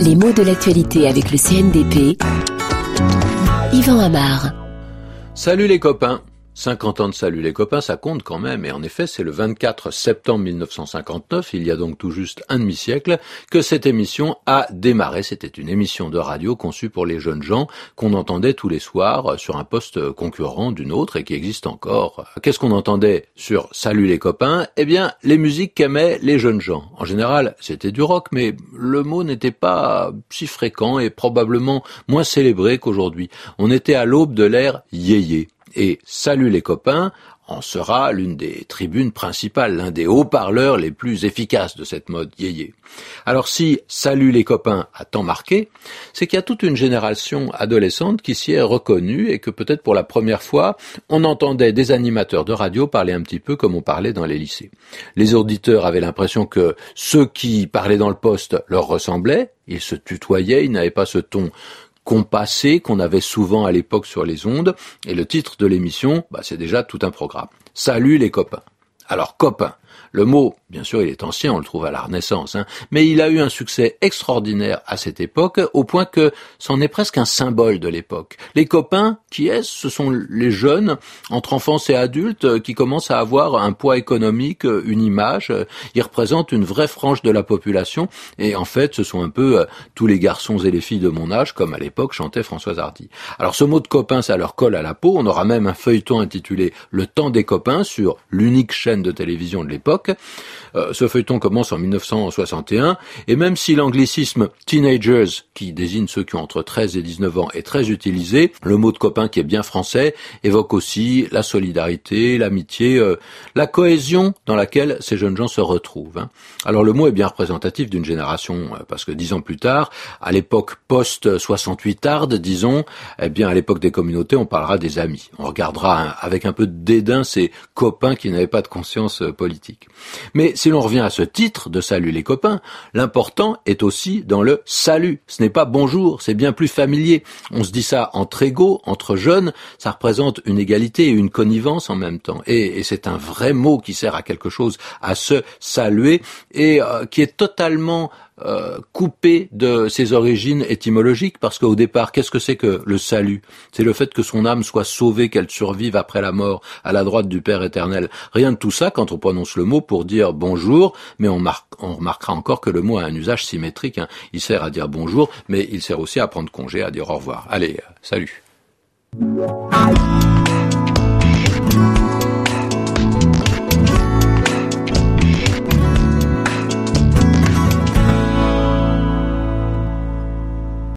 Les mots de l'actualité avec le CNDP. Yvan Amar. Salut les copains 50 ans de salut les copains, ça compte quand même, et en effet c'est le 24 septembre 1959, il y a donc tout juste un demi-siècle, que cette émission a démarré. C'était une émission de radio conçue pour les jeunes gens qu'on entendait tous les soirs sur un poste concurrent d'une autre et qui existe encore. Qu'est-ce qu'on entendait sur Salut les copains? Eh bien, les musiques qu'aimaient les jeunes gens. En général, c'était du rock, mais le mot n'était pas si fréquent et probablement moins célébré qu'aujourd'hui. On était à l'aube de l'ère yéyé et Salut les copains en sera l'une des tribunes principales, l'un des haut-parleurs les plus efficaces de cette mode yéyé. Alors si Salut les copains a tant marqué, c'est qu'il y a toute une génération adolescente qui s'y est reconnue et que peut-être pour la première fois, on entendait des animateurs de radio parler un petit peu comme on parlait dans les lycées. Les auditeurs avaient l'impression que ceux qui parlaient dans le poste leur ressemblaient, ils se tutoyaient, ils n'avaient pas ce ton compassé qu'on avait souvent à l'époque sur les ondes. Et le titre de l'émission, bah, c'est déjà tout un programme. Salut les copains. Alors copains, le mot, bien sûr, il est ancien, on le trouve à la Renaissance, hein, mais il a eu un succès extraordinaire à cette époque, au point que c'en est presque un symbole de l'époque. Les copains, qui est-ce? Ce sont les jeunes, entre enfance et adultes, qui commencent à avoir un poids économique, une image. Ils représentent une vraie frange de la population, et en fait, ce sont un peu euh, tous les garçons et les filles de mon âge, comme à l'époque chantait Françoise Hardy. Alors ce mot de copain, ça leur colle à la peau. On aura même un feuilleton intitulé Le temps des copains sur l'unique chaîne de télévision de l'époque euh, ce feuilleton commence en 1961, et même si l'anglicisme teenagers, qui désigne ceux qui ont entre 13 et 19 ans, est très utilisé, le mot de copain qui est bien français évoque aussi la solidarité, l'amitié, euh, la cohésion dans laquelle ces jeunes gens se retrouvent. Hein. Alors le mot est bien représentatif d'une génération, euh, parce que dix ans plus tard, à l'époque post-68 tarde, disons, eh bien à l'époque des communautés, on parlera des amis. On regardera avec un peu de dédain ces copains qui n'avaient pas de conscience politique. Mais si l'on revient à ce titre de salut les copains, l'important est aussi dans le salut. Ce n'est pas bonjour, c'est bien plus familier. On se dit ça entre égaux, entre jeunes, ça représente une égalité et une connivence en même temps. Et, c'est un vrai mot qui sert à quelque chose, à se saluer, et euh, qui est totalement euh, coupé de ses origines étymologiques, parce qu'au départ, qu'est-ce que c'est que le salut? C'est le fait que son âme soit sauvée, qu'elle survive après la mort, à la droite du Père éternel. Rien de tout ça quand on prononce le mot pour dire bonjour, mais on, remarquera encore que le mot a un usage symétrique. Hein. Il sert à dire bonjour, mais il sert aussi à prendre congé, à dire au revoir. Allez, euh, salut.